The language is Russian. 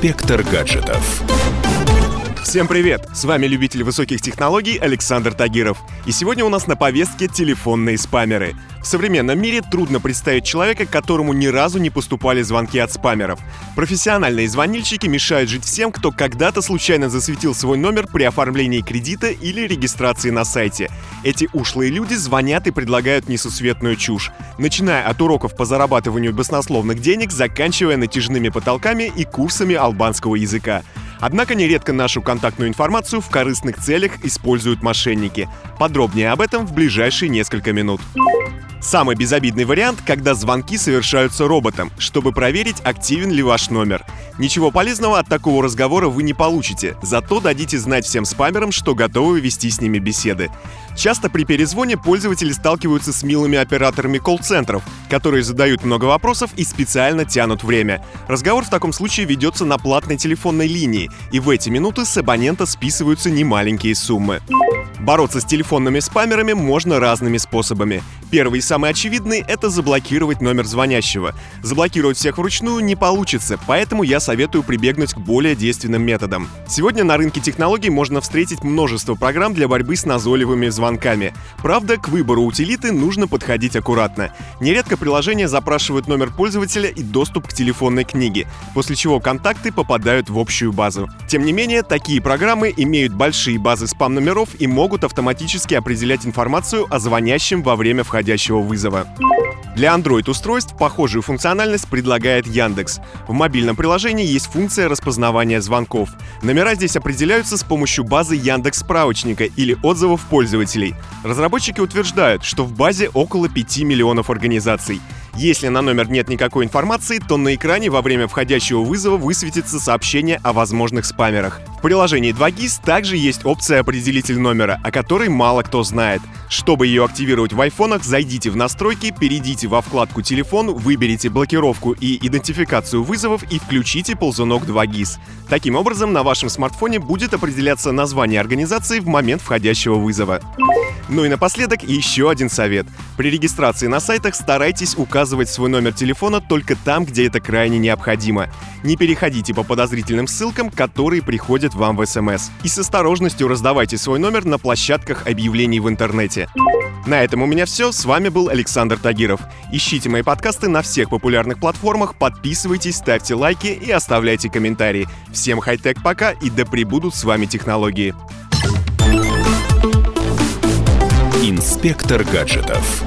Инспектор гаджетов. Всем привет! С вами любитель высоких технологий Александр Тагиров. И сегодня у нас на повестке телефонные спамеры. В современном мире трудно представить человека, которому ни разу не поступали звонки от спамеров. Профессиональные звонильщики мешают жить всем, кто когда-то случайно засветил свой номер при оформлении кредита или регистрации на сайте. Эти ушлые люди звонят и предлагают несусветную чушь, начиная от уроков по зарабатыванию баснословных денег, заканчивая натяжными потолками и курсами албанского языка. Однако нередко нашу контактную информацию в корыстных целях используют мошенники. Подробнее об этом в ближайшие несколько минут. Самый безобидный вариант, когда звонки совершаются роботом, чтобы проверить, активен ли ваш номер. Ничего полезного от такого разговора вы не получите, зато дадите знать всем спамерам, что готовы вести с ними беседы. Часто при перезвоне пользователи сталкиваются с милыми операторами колл-центров, которые задают много вопросов и специально тянут время. Разговор в таком случае ведется на платной телефонной линии, и в эти минуты с абонента списываются немаленькие суммы. Бороться с телефонными спамерами можно разными способами. Первый и самый очевидный — это заблокировать номер звонящего. Заблокировать всех вручную не получится, поэтому я советую прибегнуть к более действенным методам. Сегодня на рынке технологий можно встретить множество программ для борьбы с назойливыми звонками. Правда, к выбору утилиты нужно подходить аккуратно. Нередко приложения запрашивают номер пользователя и доступ к телефонной книге, после чего контакты попадают в общую базу. Тем не менее, такие программы имеют большие базы спам-номеров и могут автоматически определять информацию о звонящем во время входящего вызова. Для Android-устройств похожую функциональность предлагает Яндекс. В мобильном приложении есть функция распознавания звонков. Номера здесь определяются с помощью базы Яндекс справочника или отзывов пользователей. Разработчики утверждают, что в базе около 5 миллионов организаций. Если на номер нет никакой информации, то на экране во время входящего вызова высветится сообщение о возможных спамерах. В приложении 2GIS также есть опция «Определитель номера», о которой мало кто знает. Чтобы ее активировать в айфонах, зайдите в настройки, перейдите во вкладку «Телефон», выберите блокировку и идентификацию вызовов и включите ползунок 2GIS. Таким образом, на вашем смартфоне будет определяться название организации в момент входящего вызова. Ну и напоследок еще один совет. При регистрации на сайтах старайтесь указывать свой номер телефона только там, где это крайне необходимо. Не переходите по подозрительным ссылкам, которые приходят вам в СМС. И с осторожностью раздавайте свой номер на площадках объявлений в интернете. На этом у меня все. С вами был Александр Тагиров. Ищите мои подкасты на всех популярных платформах, подписывайтесь, ставьте лайки и оставляйте комментарии. Всем хай-тек пока и да пребудут с вами технологии. Инспектор гаджетов.